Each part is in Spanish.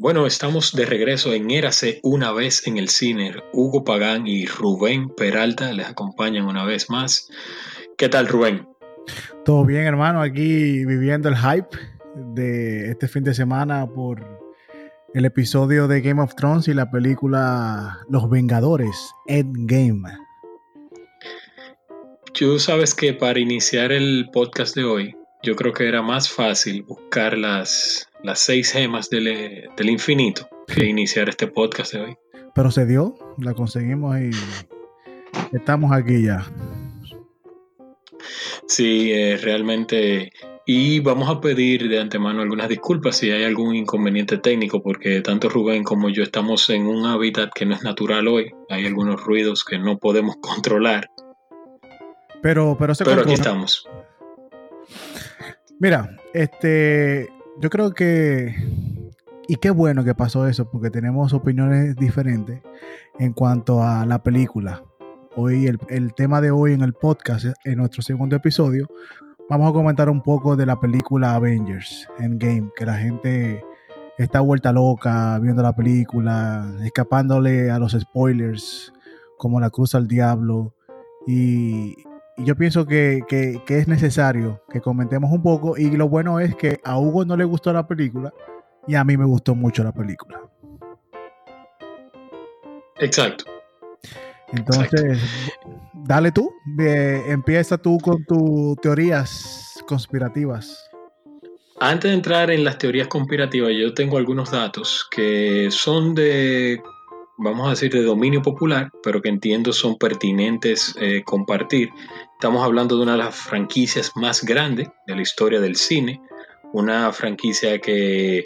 Bueno, estamos de regreso en Érase una vez en el cine. Hugo Pagán y Rubén Peralta les acompañan una vez más. ¿Qué tal, Rubén? Todo bien, hermano. Aquí viviendo el hype de este fin de semana por el episodio de Game of Thrones y la película Los Vengadores Endgame. Tú sabes que para iniciar el podcast de hoy, yo creo que era más fácil buscar las, las seis gemas del, del infinito que iniciar este podcast de hoy. Pero se dio, la conseguimos y estamos aquí ya. Sí, eh, realmente. Y vamos a pedir de antemano algunas disculpas si hay algún inconveniente técnico, porque tanto Rubén como yo estamos en un hábitat que no es natural hoy. Hay algunos ruidos que no podemos controlar. Pero, pero, se pero aquí estamos. Mira, este, yo creo que y qué bueno que pasó eso, porque tenemos opiniones diferentes en cuanto a la película. Hoy, el, el, tema de hoy en el podcast, en nuestro segundo episodio, vamos a comentar un poco de la película Avengers Endgame, que la gente está vuelta loca viendo la película, escapándole a los spoilers, como la cruz al diablo. Y, y yo pienso que, que, que, es necesario que comentemos un poco. Y lo bueno es que a Hugo no le gustó la película y a mí me gustó mucho la película. Exacto. Entonces, Exacto. dale tú, eh, empieza tú con tus teorías conspirativas. Antes de entrar en las teorías conspirativas, yo tengo algunos datos que son de vamos a decir, de dominio popular, pero que entiendo son pertinentes eh, compartir. Estamos hablando de una de las franquicias más grandes de la historia del cine, una franquicia que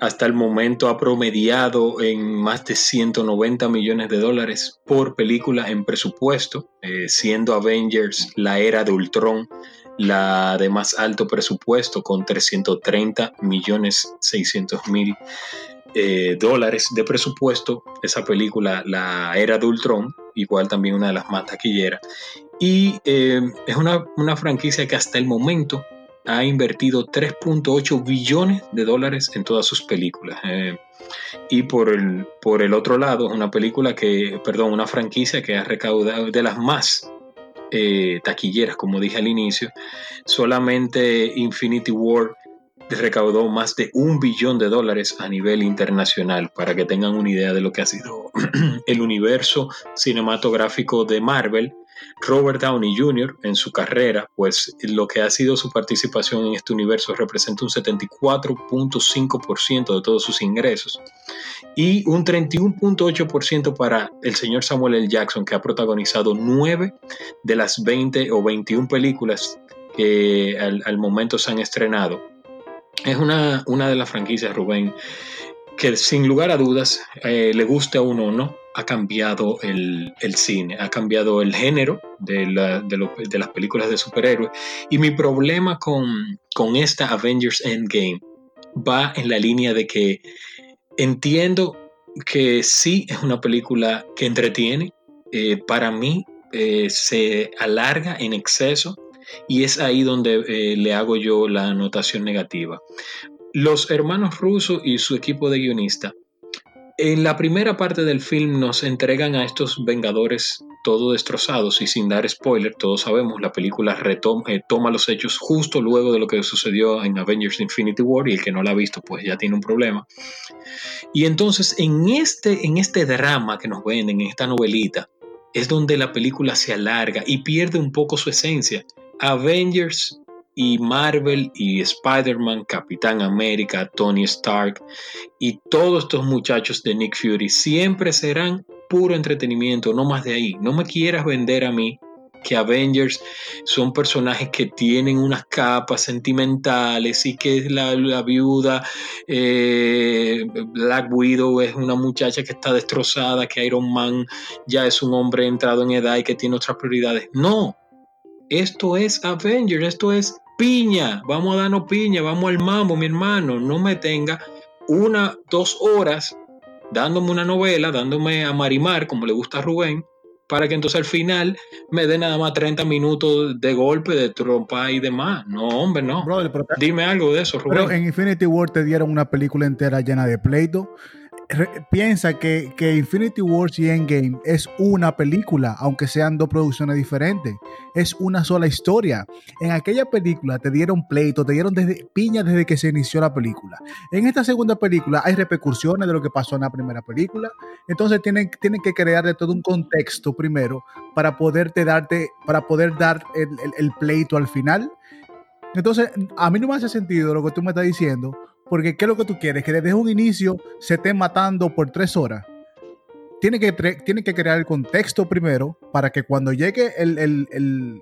hasta el momento ha promediado en más de 190 millones de dólares por película en presupuesto, eh, siendo Avengers la era de Ultron la de más alto presupuesto con 330 millones 600 mil eh, dólares de presupuesto. Esa película, La Era de Ultron, igual también una de las más taquilleras. Y eh, es una, una, franquicia que hasta el momento ha invertido 3.8 billones de dólares en todas sus películas. Eh, y por el, por el otro lado, es una película que, perdón, una franquicia que ha recaudado de las más taquilleras, como dije al inicio. Solamente Infinity War recaudó más de un billón de dólares a nivel internacional, para que tengan una idea de lo que ha sido el universo cinematográfico de Marvel. Robert Downey Jr. en su carrera, pues lo que ha sido su participación en este universo representa un 74.5% de todos sus ingresos y un 31.8% para el señor Samuel L. Jackson, que ha protagonizado 9 de las 20 o 21 películas que al, al momento se han estrenado es una, una de las franquicias, Rubén, que sin lugar a dudas, eh, le guste a uno o no, ha cambiado el, el, cine, ha cambiado el género de, la, de, de, las películas de superhéroes. Y mi problema con, con esta Avengers Endgame va en la línea de que entiendo que sí es una película que entretiene. Eh, para mí eh, se alarga en exceso y es ahí donde eh, le hago yo la anotación negativa. Los hermanos rusos y su equipo de guionista, en la primera parte del film nos entregan a estos vengadores todo destrozados y sin dar spoiler, todos sabemos, la película retoma, eh, toma los hechos justo luego de lo que sucedió en Avengers Infinity War y el que no la ha visto pues ya tiene un problema. Y entonces en este, en este drama que nos venden, en esta novelita, es donde la película se alarga y pierde un poco su esencia. Avengers y Marvel y Spider-Man, Capitán América, Tony Stark y todos estos muchachos de Nick Fury siempre serán puro entretenimiento, no más de ahí. No me quieras vender a mí que Avengers son personajes que tienen unas capas sentimentales y que la, la viuda eh, Black Widow es una muchacha que está destrozada, que Iron Man ya es un hombre entrado en edad y que tiene otras prioridades. No, esto es Avengers, esto es piña, vamos a darnos piña, vamos al mambo, mi hermano, no me tenga una, dos horas dándome una novela, dándome a marimar, como le gusta a Rubén, para que entonces al final me dé nada más 30 minutos de golpe, de trompa y demás. No, hombre, no. Dime algo de eso, Rubén. Pero en Infinity War te dieron una película entera llena de pleito piensa que, Infinity Wars y Endgame es una película, aunque sean dos producciones diferentes. Es una sola historia. En aquella película te dieron pleito, te dieron desde, piña desde que se inició la película. En esta segunda película hay repercusiones de lo que pasó en la primera película. Entonces tienen, tienen que crear de todo un contexto primero para poderte darte, para poder dar el, el pleito al final. Entonces, a mí no me hace sentido lo que tú me estás diciendo porque ¿qué es lo que tú quieres? Que desde un inicio se estén matando por tres horas. Tiene que, tiene que crear el contexto primero para que cuando llegue el,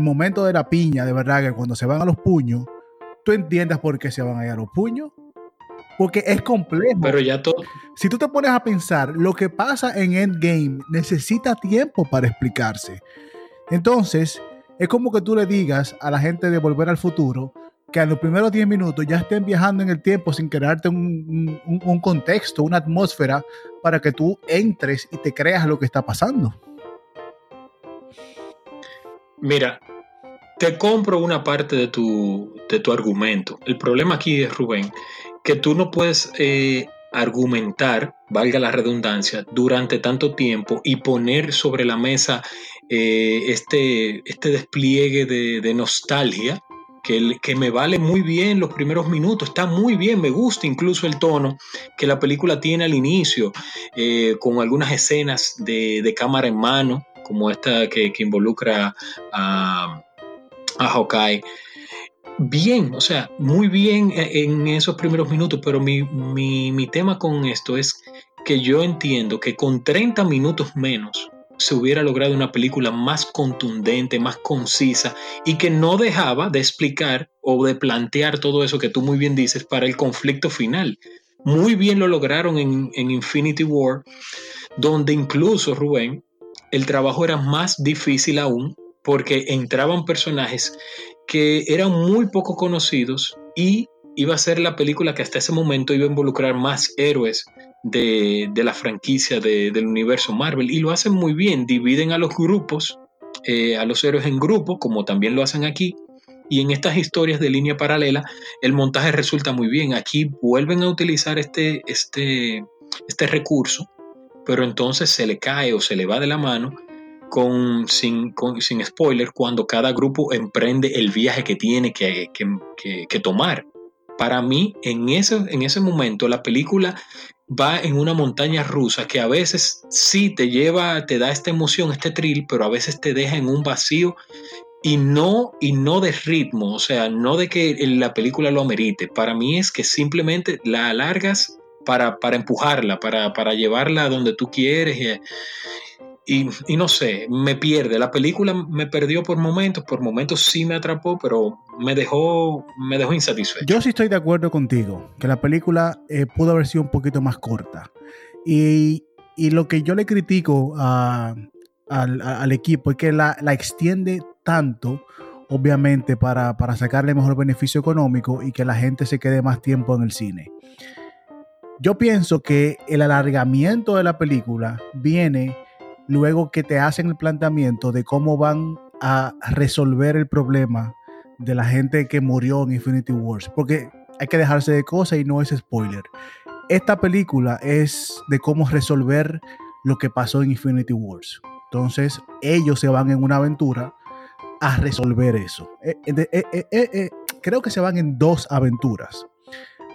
momento de la piña, de verdad, que cuando se van a los puños, tú entiendas por qué se van a ir a los puños. Porque es complejo. Pero ya todo. Si tú te pones a pensar, lo que pasa en Endgame necesita tiempo para explicarse. Entonces, es como que tú le digas a la gente de Volver al Futuro, que a los primeros 10 minutos ya estén viajando en el tiempo sin crearte un, un, contexto, una atmósfera para que tú entres y te creas lo que está pasando. Mira, te compro una parte de tu, de tu argumento. El problema aquí es, Rubén, que tú no puedes eh, argumentar, valga la redundancia, durante tanto tiempo y poner sobre la mesa eh, este, este despliegue de, de nostalgia que, me vale muy bien los primeros minutos, está muy bien, me gusta incluso el tono que la película tiene al inicio, eh, con algunas escenas de, cámara en mano, como esta que, involucra a, a Hawkeye. Bien, o sea, muy bien en esos primeros minutos, pero mi, mi tema con esto es que yo entiendo que con 30 minutos menos, se hubiera logrado una película más contundente, más concisa y que no dejaba de explicar o de plantear todo eso que tú muy bien dices para el conflicto final. Muy bien lo lograron en, Infinity War, donde incluso, Rubén, el trabajo era más difícil aún porque entraban personajes que eran muy poco conocidos y iba a ser la película que hasta ese momento iba a involucrar más héroes de, la franquicia del universo Marvel y lo hacen muy bien, dividen a los grupos, eh, a los héroes en grupos, como también lo hacen aquí, y en estas historias de línea paralela el montaje resulta muy bien. Aquí vuelven a utilizar este, este, este recurso, pero entonces se le cae o se le va de la mano con, sin, sin spoiler cuando cada grupo emprende el viaje que tiene que, que tomar. Para mí, en en ese momento, la película va en una montaña rusa que a veces sí te lleva, te da esta emoción, este thrill, pero a veces te deja en un vacío y no, y no de ritmo, o sea, no de que la película lo amerite. Para mí es que simplemente la alargas para, para empujarla, para, para llevarla a donde tú quieres. Y, y, no sé, me pierde. La película me perdió por momentos, por momentos sí me atrapó, pero me dejó, me dejó insatisfecho. Yo sí estoy de acuerdo contigo, que la película eh, pudo haber sido un poquito más corta. Y, y lo que yo le critico al, al, equipo es que la, la extiende tanto, obviamente, para, para sacarle mejor beneficio económico y que la gente se quede más tiempo en el cine. Yo pienso que el alargamiento de la película viene luego que te hacen el planteamiento de cómo van a resolver el problema de la gente que murió en Infinity Wars. Porque hay que dejarse de cosas y no es spoiler. Esta película es de cómo resolver lo que pasó en Infinity Wars. Entonces, ellos se van en una aventura a resolver eso. Eh, eh, eh, creo que se van en dos aventuras,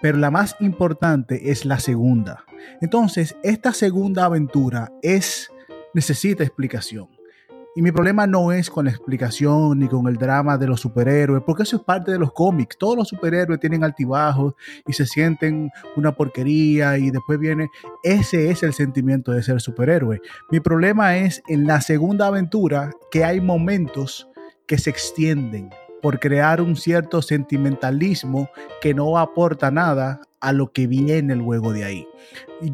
pero la más importante es la segunda. Entonces, esta segunda aventura es necesita explicación. Y mi problema no es con la explicación ni con el drama de los superhéroes, porque eso es parte de los cómics. Todos los superhéroes tienen altibajos y se sienten una porquería y después viene, ese es el sentimiento de ser superhéroe. Mi problema es en la segunda aventura que hay momentos que se extienden por crear un cierto sentimentalismo que no aporta nada a lo que viene luego de ahí.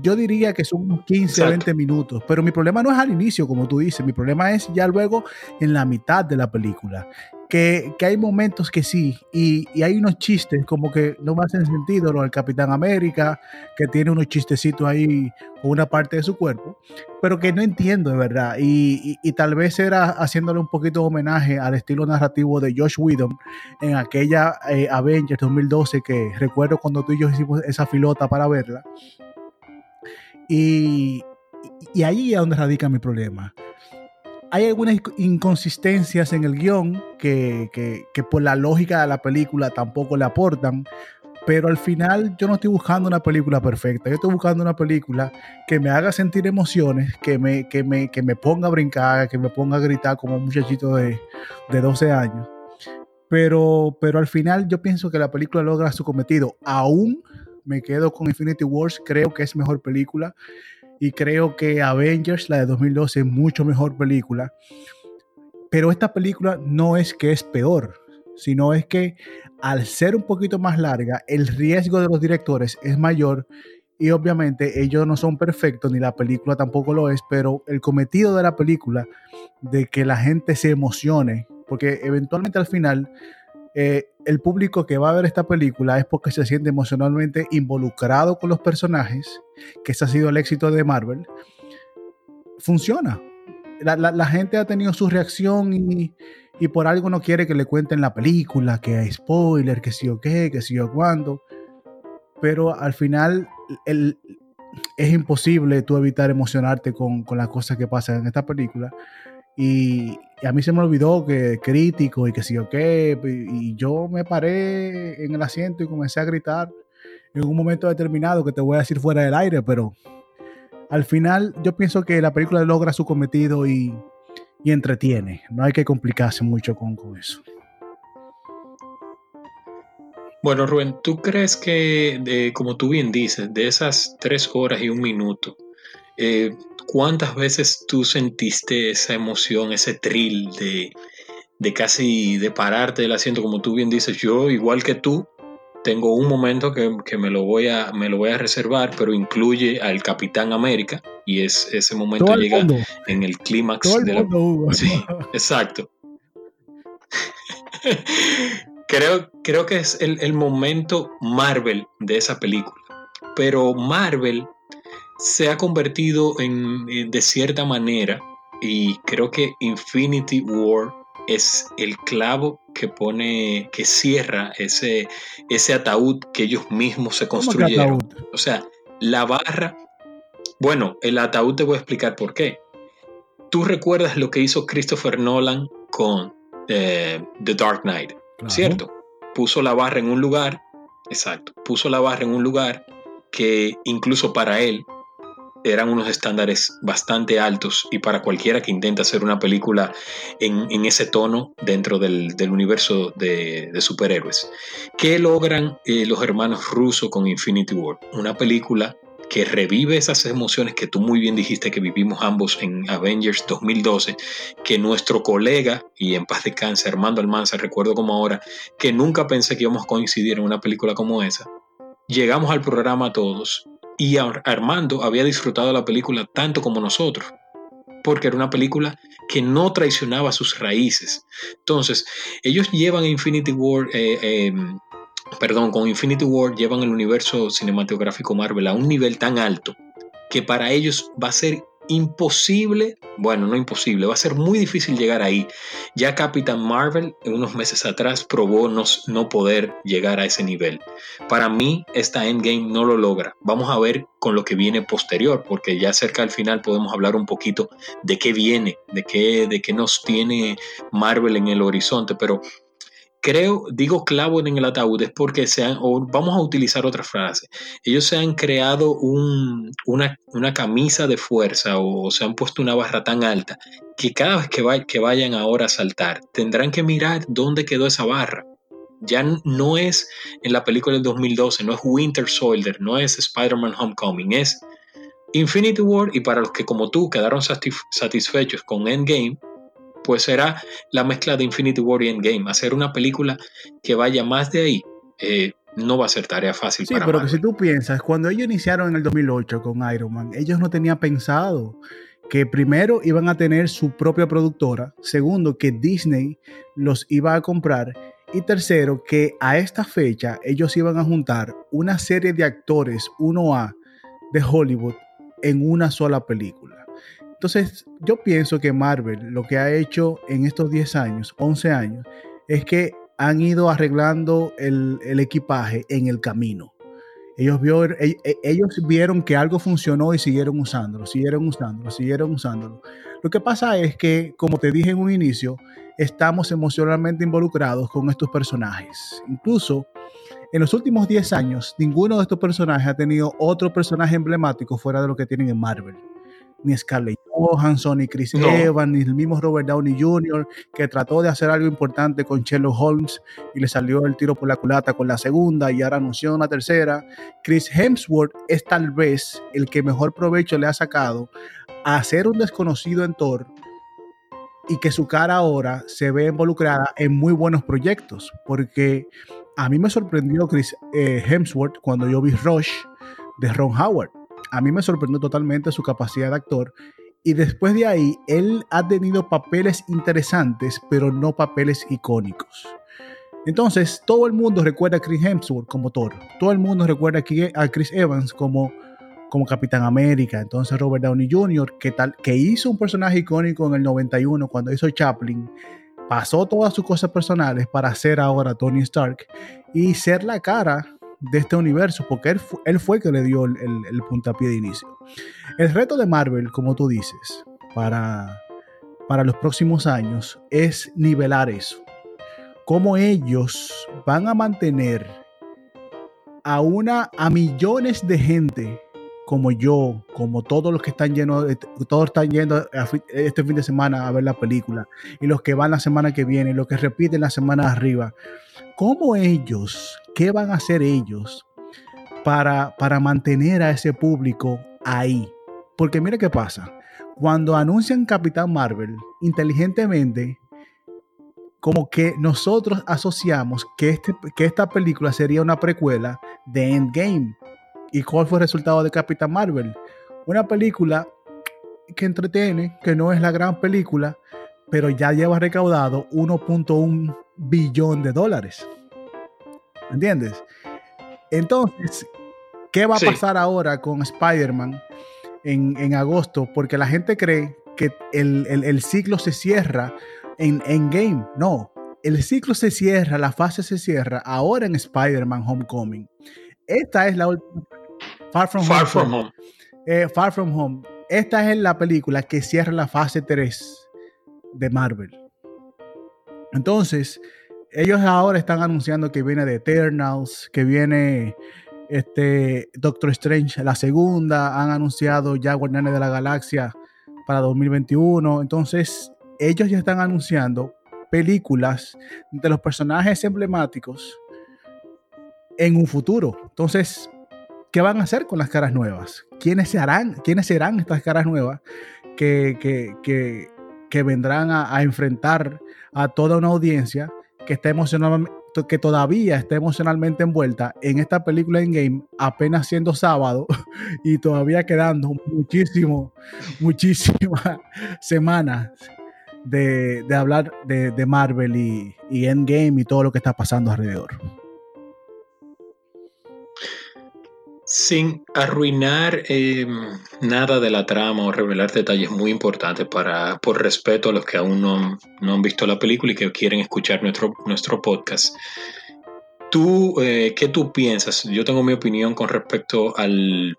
Yo diría que son unos 15 o 20 minutos, pero mi problema no es al inicio, como tú dices, mi problema es ya luego en la mitad de la película. Que, hay momentos que sí, y, hay unos chistes como que no me hacen sentido, lo del Capitán América, que tiene unos chistecitos ahí con una parte de su cuerpo, pero que no entiendo de verdad, y, tal vez era haciéndole un poquito de homenaje al estilo narrativo de Josh Whedon en aquella eh, Avengers 2012 que recuerdo cuando tú y yo hicimos esa filota para verla, y, y ahí es donde radica mi problema hay algunas inconsistencias en el guion que, por la lógica de la película tampoco le aportan, pero al final yo no estoy buscando una película perfecta, yo estoy buscando una película que me haga sentir emociones, que me, que me, que me ponga a brincar, que me ponga a gritar como un muchachito de, de 12 años. Pero, pero al final yo pienso que la película logra su cometido. Aún me quedo con Infinity Wars, creo que es mejor película y creo que Avengers, la de 2012, es mucho mejor película. Pero esta película no es que es peor, sino es que al ser un poquito más larga, el riesgo de los directores es mayor y obviamente ellos no son perfectos, ni la película tampoco lo es, pero el cometido de la película de que la gente se emocione, porque eventualmente al final eh, el público que va a ver esta película es porque se siente emocionalmente involucrado con los personajes, que ese ha sido el éxito de Marvel, funciona. La, gente ha tenido su reacción y, por algo no quiere que le cuenten la película, que hay spoiler, que sí o qué, que sí o cuándo. Pero al final es imposible tú evitar emocionarte con, con las cosas que pasan en esta película. Y, a mí se me olvidó que crítico y que sí o qué. Y yo me paré en el asiento y comencé a gritar en un momento determinado que te voy a decir fuera del aire, pero al final yo pienso que la película logra su cometido y, entretiene. No hay que complicarse mucho con, eso. Bueno, Rubén, ¿tú crees que, como tú bien dices, de esas tres horas y un minuto, eh, ¿Cuántas veces tú sentiste esa emoción, ese thrill de, de casi de pararte del asiento, como tú bien dices? Yo, igual que tú, tengo un momento que, me, lo voy a, me lo voy a reservar, pero incluye al Capitán América y es, ese momento llega en el clímax de la... Sí, exacto. creo, creo que es el, el momento Marvel de esa película. Pero Marvel se ha convertido en, de cierta manera, y creo que Infinity War es el clavo que pone, que cierra ese, ese ataúd que ellos mismos se construyeron. O sea, la barra, bueno, el ataúd te voy a explicar por qué. Tú recuerdas lo que hizo Christopher Nolan con eh, The Dark Knight, ¿cierto? Puso la barra en un lugar, exacto, puso la barra en un lugar que incluso para él eran unos estándares bastante altos y para cualquiera que intenta hacer una película en, ese tono dentro del, universo de, superhéroes. ¿Qué logran eh, los hermanos rusos con Infinity War? Una película que revive esas emociones que tú muy bien dijiste que vivimos ambos en Avengers 2012, que nuestro colega, y en paz de cáncer, Armando Almanza, recuerdo como ahora, que nunca pensé que íbamos a coincidir en una película como esa. Llegamos al programa todos y Armando había disfrutado la película tanto como nosotros, porque era una película que no traicionaba sus raíces. Entonces, ellos llevan Infinity War, eh, em, perdón, con Infinity War llevan el universo cinematográfico Marvel a un nivel tan alto que para ellos va a ser imposible, bueno, no imposible, va a ser muy difícil llegar ahí. Ya Capitán Marvel unos meses atrás probó no, no poder llegar a ese nivel. Para mí, esta Endgame no lo logra. Vamos a ver con lo que viene posterior, porque ya cerca al final podemos hablar un poquito de qué viene, de qué, de qué nos tiene Marvel en el horizonte, pero creo, digo clavo en el ataúd, es porque se han, o vamos a utilizar otra frase, ellos se han creado una, camisa de fuerza o, se han puesto una barra tan alta que cada vez que, que vayan ahora a saltar tendrán que mirar dónde quedó esa barra. Ya no es en la película del 2012, no es Winter Soldier, no es Spider-Man Homecoming, es Infinity War y para los que como tú quedaron satisfechos con Endgame, pues será la mezcla de Infinity War y Endgame. Hacer una película que vaya más de ahí eh, no va a ser tarea fácil. Sí, pero que si tú piensas, cuando ellos iniciaron en el 2008 con Iron Man, ellos no tenían pensado que primero iban a tener su propia productora, segundo que Disney los iba a comprar y tercero que a esta fecha ellos iban a juntar una serie de actores 1A de Hollywood en una sola película. Entonces yo pienso que Marvel lo que ha hecho en estos 10 años, 11 años, es que han ido arreglando el, equipaje en el camino. Ellos, e, e, ellos vieron que algo funcionó y siguieron usándolo, siguieron usándolo, siguieron usándolo. Lo que pasa es que, como te dije en un inicio, estamos emocionalmente involucrados con estos personajes. Incluso en los últimos 10 años, ninguno de estos personajes ha tenido otro personaje emblemático fuera de lo que tienen en Marvel ni Scarlett Johansson, ni Chris Evans, ni el mismo Robert Downey Jr., que trató de hacer algo importante con Sherlock Holmes y le salió el tiro por la culata con la segunda y ahora anunció una tercera. Chris Hemsworth es tal vez el que mejor provecho le ha sacado a ser un desconocido en Thor y que su cara ahora se ve involucrada en muy buenos proyectos, porque a mí me sorprendió Chris eh, Hemsworth cuando yo vi Rush de Ron Howard a mí me sorprendió totalmente su capacidad de actor. Y después de ahí, él ha tenido papeles interesantes, pero no papeles icónicos. Entonces, todo el mundo recuerda a Chris Hemsworth como Thor. Todo el mundo recuerda a Chris Evans como, como Capitán América. Entonces, Robert Downey Jr., que, tal, que hizo un personaje icónico en el 91 cuando hizo Chaplin, pasó todas sus cosas personales para ser ahora Tony Stark y ser la cara de este universo, porque él, él fue el que le dio el, el, puntapié de inicio. El reto de Marvel, como tú dices, para, para los próximos años es nivelar eso. Cómo ellos van a mantener a una a millones de gente como yo, como todos los que están llenos, todos están yendo este fin de semana a ver la película, y los que van la semana que viene, y los que repiten la semana arriba, ¿cómo ellos, qué van a hacer ellos para, para mantener a ese público ahí? Porque mira qué pasa, cuando anuncian Capitán Marvel, inteligentemente, como que nosotros asociamos que, este, que esta película sería una precuela de Endgame ¿Y cuál fue el resultado de Capitán Marvel? Una película que entretiene, que no es la gran película, pero ya lleva recaudado 1.1 billón de dólares. ¿Entiendes? Entonces, ¿qué va a pasar ahora con Spider-Man en, agosto? Porque la gente cree que el, ciclo se cierra en Endgame. No, el ciclo se cierra, la fase se cierra ahora en Spider-Man Homecoming. Esta es la última Far From Home. Eh, Far From Home. Esta es la película que cierra la fase 3 de Marvel. Entonces, ellos ahora están anunciando que viene The Eternals, que viene este Doctor Strange la segunda, han anunciado ya Guardianes de la Galaxia para 2021. Entonces, ellos ya están anunciando películas de los personajes emblemáticos en un futuro. Entonces, ¿qué van a hacer con las caras nuevas? ¿Quiénes, se harán, quiénes serán estas caras nuevas que, que, vendrán a, enfrentar a toda una audiencia que, está que todavía está emocionalmente envuelta en esta película en game apenas siendo sábado y todavía quedando muchísimo, muchísimas semanas de, hablar de, Marvel y, y Endgame y todo lo que está pasando alrededor. Sin arruinar em, nada de la trama o revelar detalles muy importantes para, por respeto a los que aún no, han visto la película y que quieren escuchar nuestro, nuestro podcast. ¿Tú, eh, ¿Qué tú piensas? Yo tengo mi opinión con respecto al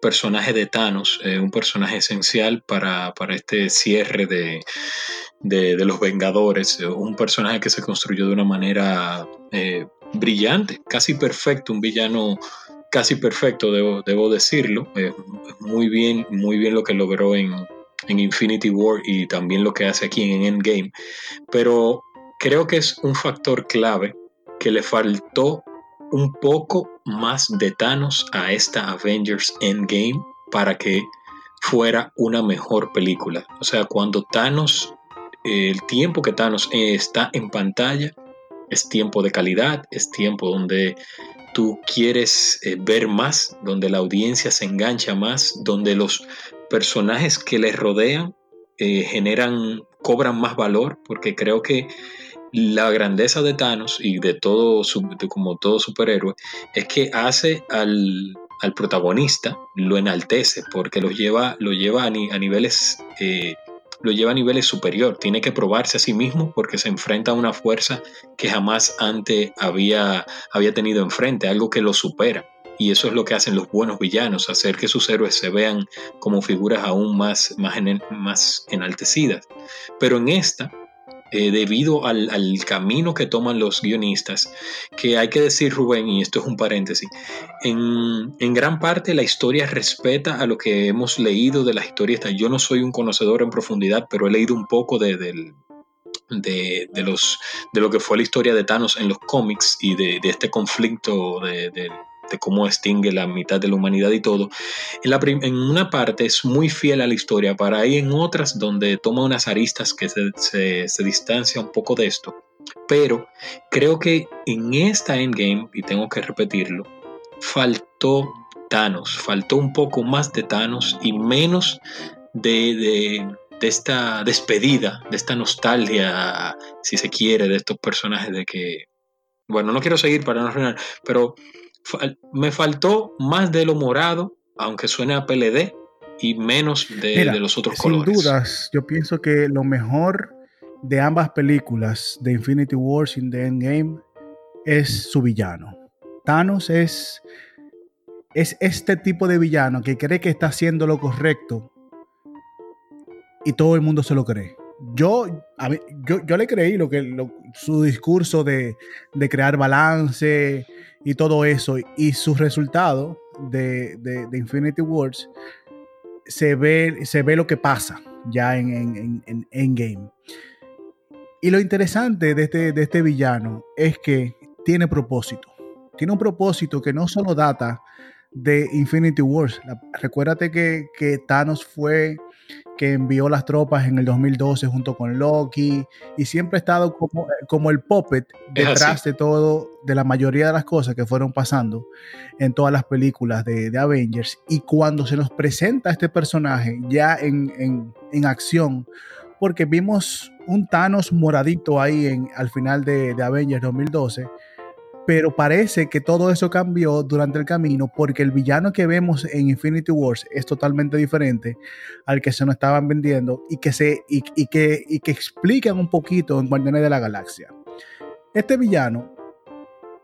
personaje de Thanos, eh, un personaje esencial para, este cierre de, de, los Vengadores, un personaje que se construyó de una manera eh, brillante, casi perfecto, un villano casi perfecto, debo, decirlo. muy bien, muy bien lo que logró en, Infinity War y también lo que hace aquí en Endgame. Pero creo que es un factor clave que le faltó un poco más de Thanos a esta Avengers Endgame para que fuera una mejor película. O sea, cuando Thanos, el tiempo que Thanos está en pantalla, es tiempo de calidad, es tiempo donde tú quieres eh, ver más, donde la audiencia se engancha más, donde los personajes que les rodean eh, generan, cobran más valor, porque creo que la grandeza de Thanos y de todo, como todo superhéroe, es que hace al, protagonista, lo enaltece, porque lo lleva, lo lleva a, niveles... Eh, lo lleva a niveles superior, tiene que probarse a sí mismo porque se enfrenta a una fuerza que jamás antes había, había tenido enfrente, algo que lo supera. Y eso es lo que hacen los buenos villanos, hacer que sus héroes se vean como figuras aún más, más, más enaltecidas. Pero en esta, eh, debido al, camino que toman los guionistas, que hay que decir, Rubén, y esto es un paréntesis, en, gran parte la historia respeta a lo que hemos leído de la historia. Yo no soy un conocedor en profundidad, pero he leído un poco de, de, los, de lo que fue la historia de Thanos en los cómics y de, este conflicto de, de cómo extingue la mitad de la humanidad y todo. En, la en una parte es muy fiel a la historia, para ahí en otras donde toma unas aristas que se, se, distancia un poco de esto. Pero creo que en esta Endgame, y tengo que repetirlo, faltó Thanos, faltó un poco más de Thanos y menos de, de, de, esta despedida, de esta nostalgia, si se quiere, de estos personajes de que, bueno, no quiero seguir para no arruinar, pero me faltó más de lo morado, aunque suene a PLD, y menos de, los otros colores. Sin dudas, yo pienso que lo mejor de ambas películas, de Infinity Wars y de Endgame, es su villano. Thanos es, es este tipo de villano que cree que está haciendo lo correcto y todo el mundo se lo cree. Yo, yo, le creí lo que, su discurso de, de crear balance, y todo eso, y su resultado de, de, Infinity Wars, se ve, se ve lo que pasa ya en, en, en, Endgame. Y lo interesante de este, de este villano es que tiene propósito. Tiene un propósito que no solo data de Infinity Wars. recuérdate que, que Thanos fue que envió las tropas en el 2012 junto con Loki y siempre ha estado como, como el puppet detrás de todo, de la mayoría de las cosas que fueron pasando en todas las películas de, de Avengers. Y cuando se nos presenta este personaje ya en, en, en acción, porque vimos un Thanos moradito ahí en, al final de, de Avengers 2012 pero parece que todo eso cambió durante el camino porque el villano que vemos en Infinity Wars es totalmente diferente al que se nos estaban vendiendo y que, se, y, que, y que explican un poquito en Guardianes de la Galaxia. Este villano,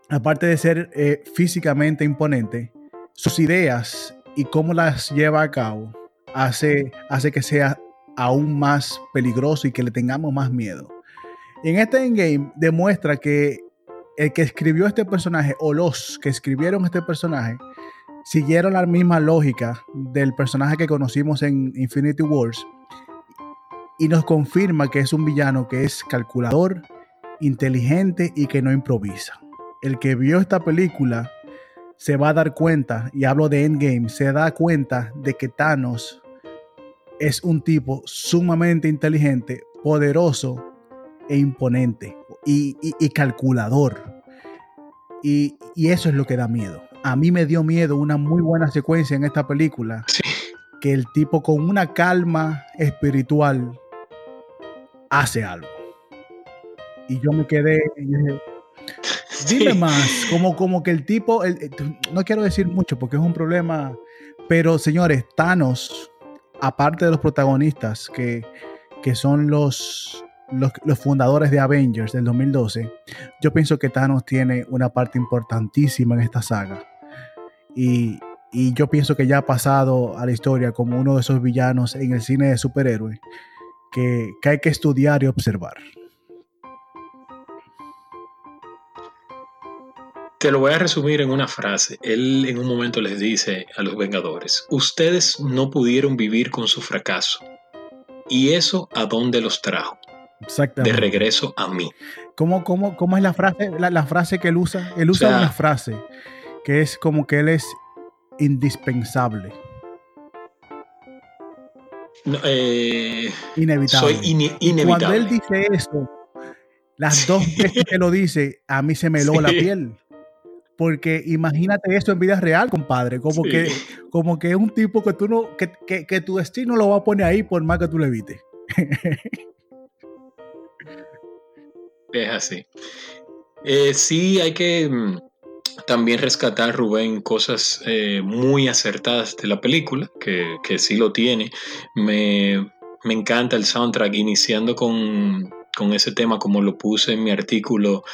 aparte de ser eh, físicamente imponente, sus ideas y cómo las lleva a cabo hace, hace que sea aún más peligroso y que le tengamos más miedo. en este endgame demuestra que el que escribió este personaje o los que escribieron este personaje siguieron la misma lógica del personaje que conocimos en Infinity Wars y nos confirma que es un villano que es calculador, inteligente y que no improvisa. El que vio esta película se va a dar cuenta, y hablo de Endgame, se da cuenta de que Thanos es un tipo sumamente inteligente, poderoso e imponente y, calculador. Y, eso es lo que da miedo. A mí me dio miedo una muy buena secuencia en esta película. Que el tipo con una calma espiritual hace algo. Y yo me quedé. Dime más, como, como que el tipo, no quiero decir mucho porque es un problema, pero señores, Thanos, aparte de los protagonistas que, que son los, los, fundadores de Avengers del 2012, yo pienso que Thanos tiene una parte importantísima en esta saga. Y, yo pienso que ya ha pasado a la historia como uno de esos villanos en el cine de superhéroes que, que hay que estudiar y observar. Te lo voy a resumir en una frase. Él en un momento les dice a los Vengadores, ustedes no pudieron vivir con su fracaso. ¿Y eso a dónde los trajo? De regreso a mí. ¿Cómo, cómo, cómo es la frase, la, frase que él usa? Él usa una frase que es como que él es indispensable. Eh, inevitable. Soy inevitable. Cuando él dice eso, las dos veces que lo dice, a mí se me heló la piel. porque imagínate eso en vida real, compadre. Como, que, como que es un tipo que tú no, que, que, tu destino lo va a poner ahí por más que tú le evites. es así. Eh, sí, hay que mm, también rescatar, Rubén, cosas eh, muy acertadas de la película, que, que sí lo tiene. Me, me encanta el soundtrack, iniciando con con ese tema, como lo puse en mi artículo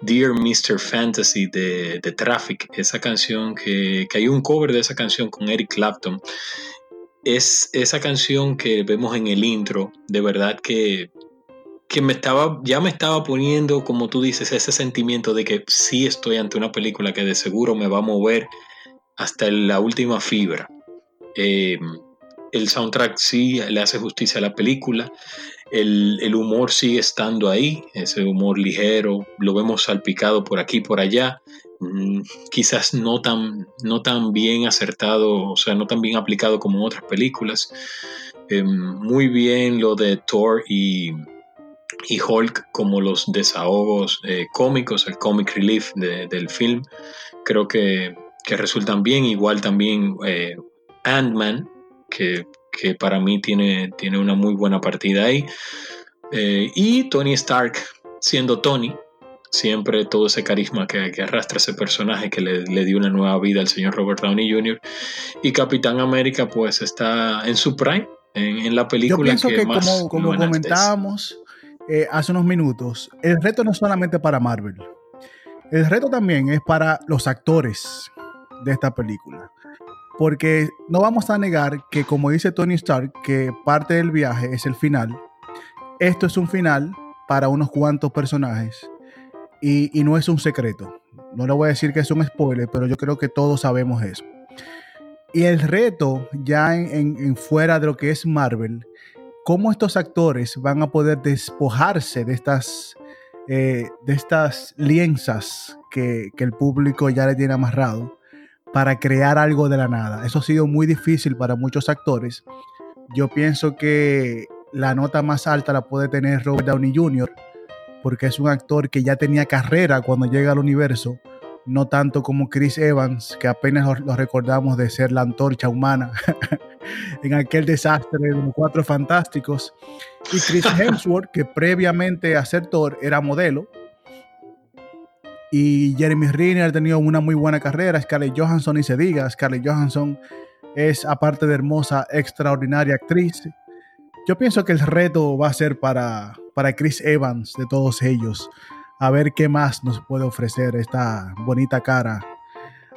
Dear Mr. Fantasy de, de Traffic, esa canción que, que, hay un cover de esa canción con Eric Clapton. Es esa canción que vemos en el intro, de verdad que, que me estaba, ya me estaba poniendo, como tú dices, ese sentimiento de que sí estoy ante una película que de seguro me va a mover hasta la última fibra. Eh, el soundtrack sí le hace justicia a la película. El, humor sigue estando ahí, ese humor ligero, lo vemos salpicado por aquí, por allá, mm, quizás no tan, no tan bien acertado, o sea, no tan bien aplicado como en otras películas. Em, muy bien lo de Thor y, y Hulk como los desahogos eh, cómicos, el comic relief del film, creo que, resultan bien, igual también eh, Ant-Man, que que para mí tiene, tiene una muy buena partida ahí. Eh, y Tony Stark, siendo Tony, siempre todo ese carisma que, arrastra ese personaje que le, dio una nueva vida al señor Robert Downey Jr. Y Capitán América, pues está en su prime, en, la película. Yo pienso que, como, como comentábamos eh, hace unos minutos, el reto no es solamente para Marvel. El reto también es para los actores de esta película. Porque no vamos a negar que, como dice Tony Stark, que parte del viaje es el final. Esto es un final para unos cuantos personajes y, no es un secreto. No le voy a decir que es un spoiler, pero yo creo que todos sabemos eso. Y el reto, ya en, fuera de lo que es Marvel, cómo estos actores van a poder despojarse de estas, eh, de estas lienzas que, que el público ya le tiene amarrado para crear algo de la nada. Eso ha sido muy difícil para muchos actores. Yo pienso que la nota más alta la puede tener Robert Downey Jr., porque es un actor que ya tenía carrera cuando llega al universo, no tanto como Chris Evans, que apenas lo recordamos de ser la antorcha humana en aquel desastre de los Cuatro Fantásticos, y Chris Hemsworth, que previamente a ser Thor era modelo, y Jeremy Renner ha tenido una muy buena carrera. Scarlett Johansson, y se diga, Scarlett Johansson es, aparte de hermosa, extraordinaria actriz. Yo pienso que el reto va a ser para, para Chris Evans de todos ellos. A ver qué más nos puede ofrecer esta bonita cara.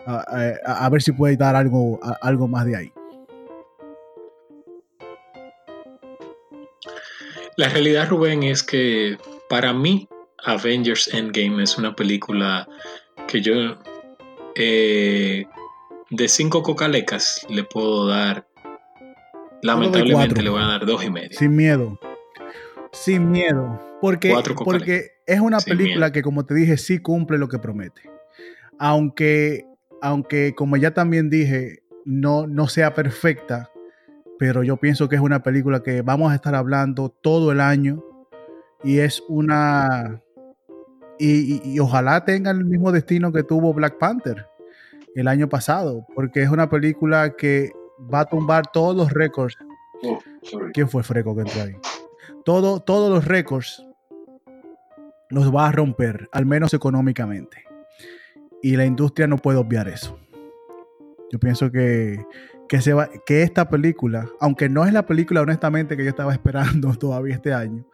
A, ver si puede dar algo, algo más de ahí. La realidad, Rubén, es que para mí Avengers Endgame es una película que yo eh, de cinco cocalecas le puedo dar. Lamentablemente le voy a dar dos y medio. Sin miedo. Sin miedo. Porque, porque es una película que, como te dije, sí cumple lo que promete. Aunque, aunque como ya también dije, no, no sea perfecta, pero yo pienso que es una película que vamos a estar hablando todo el año y es una y, ojalá tenga el mismo destino que tuvo Black Panther el año pasado, porque es una película que va a tumbar todos los récords. Oh, ¿Quién fue Freco que entró ahí? Todo, todos los récords los va a romper, al menos económicamente. Y la industria no puede obviar eso. Yo pienso que, que, esta película, aunque no es la película honestamente que yo estaba esperando todavía este año,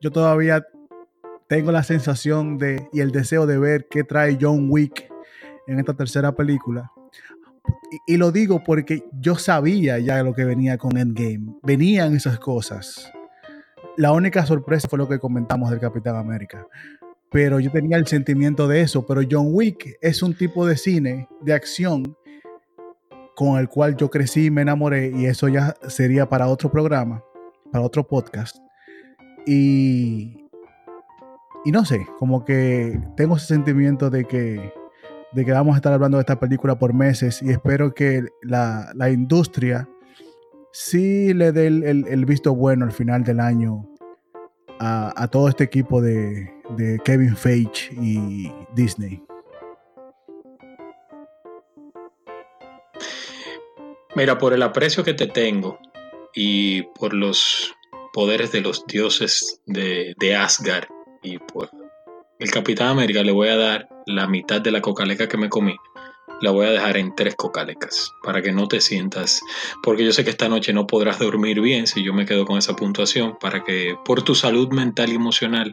yo todavía tengo la sensación de y el deseo de ver qué trae John Wick en esta tercera película. Y, lo digo porque yo sabía ya lo que venía con Endgame. Venían esas cosas. La única sorpresa fue lo que comentamos del Capitán América. Pero yo tenía el sentimiento de eso. Pero John Wick es un tipo de cine, de acción, con el cual yo crecí y me enamoré. Y eso ya sería para otro programa, para otro podcast. Y, y no sé, como que tengo ese sentimiento de que, de que vamos a estar hablando de esta película por meses y espero que la, industria sí le dé el, el, visto bueno al final del año a, a todo este equipo de, de, Kevin Feige y Disney. Mira, por el aprecio que te tengo y por los poderes de los dioses de, de Asgard y por el Capitán América le voy a dar la mitad de la cocaleca que me comí. La voy a dejar en tres cocalecas para que no te sientas, porque yo sé que esta noche no podrás dormir bien si yo me quedo con esa puntuación, para que por tu salud mental y emocional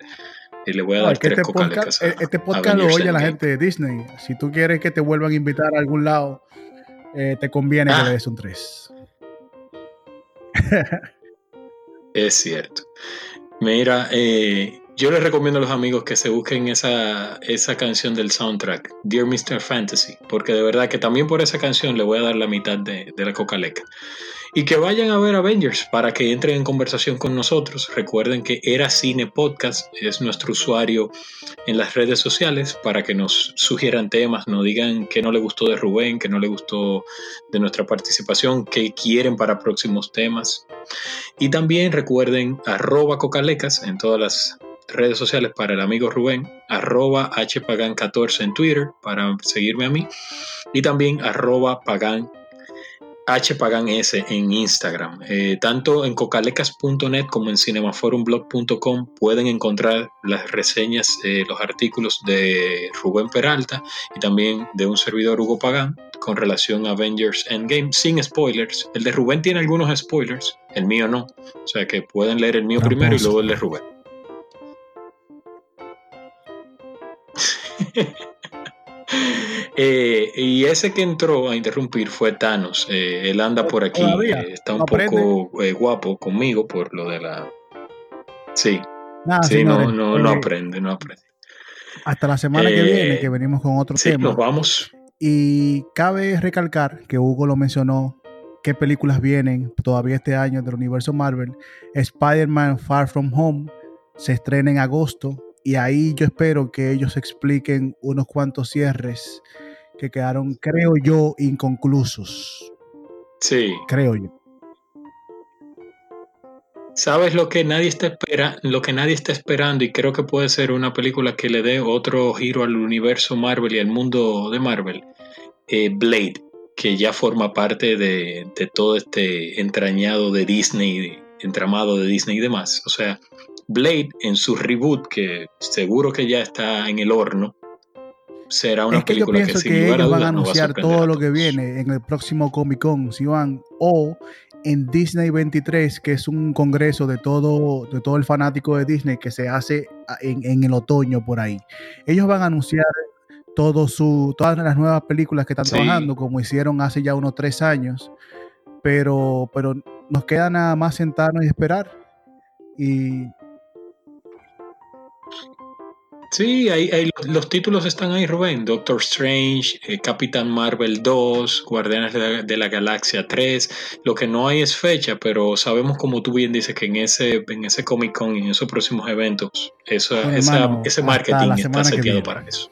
y le voy a dar tres este podcast, eh, este podcast lo oye la gente de Disney. Si tú quieres que te vuelvan a invitar a algún lado, eh, te conviene que ah. le des un 3. es cierto. Mira, eh, yo les recomiendo a los amigos que se busquen esa, esa canción del soundtrack, Dear Mr. Fantasy, porque de verdad que también por esa canción le voy a dar la mitad de, de la coca-leca y que vayan a ver Avengers para que entren en conversación con nosotros. Recuerden que Era Cine Podcast es nuestro usuario en las redes sociales para que nos sugieran temas, nos digan qué no le gustó de Rubén, qué no le gustó de nuestra participación, qué quieren para próximos temas. Y también recuerden cocalecas en todas las redes sociales para el amigo Rubén, arroba hpagan14 en Twitter para seguirme a mí y también arroba pagan HPaganS en Instagram. Eh, tanto en cocalecas.net como en cinemaforumblog.com pueden encontrar las reseñas, eh, los artículos de Rubén Peralta y también de un servidor Hugo Pagán con relación a Avengers Endgame sin spoilers. El de Rubén tiene algunos spoilers, el mío no. O sea que pueden leer el mío primero y luego el de Rubén. Eh, y ese que entró a interrumpir fue Thanos. Eh, él anda por aquí. Eh, está un poco guapo conmigo por lo de la. Sí. sí, no, no, no aprende, no aprende. Hasta la semana que viene, que venimos con otro sí, tema. Nos vamos. Y cabe recalcar que Hugo lo mencionó. ¿Qué películas vienen todavía este año del universo Marvel? Spider-Man Far From Home se estrena en agosto y ahí yo espero que ellos expliquen unos cuantos cierres que quedaron, creo yo, inconclusos. Sí. Creo yo. ¿Sabes lo que nadie está espera, lo que nadie está esperando y creo que puede ser una película que le dé otro giro al universo Marvel y al mundo de Marvel? Eh, Blade, que ya forma parte de, de, todo este entrañado de Disney, entramado de Disney y demás. O sea, Blade en su reboot, que seguro que ya está en el horno, será una película que, sin que ellos van a anunciar todo lo que viene en el próximo Comic Con, si van, o en Disney 23, que es un congreso de todo, de todo el fanático de Disney que se hace en, el otoño por ahí. Ellos van a anunciar todo su, todas las nuevas películas que están trabajando, como hicieron hace ya unos tres años, pero, pero nos queda nada más sentarnos y esperar. Y Sí, los títulos están ahí, Rubén. Doctor Strange, eh, Capitán Marvel 2, Guardianes de la, Galaxia 3. Lo que no hay es fecha, pero sabemos, como tú bien dices, que en ese, en ese Comic Con y en esos próximos eventos, ese marketing está seteado para eso.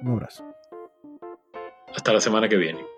Un abrazo. Hasta la semana que viene.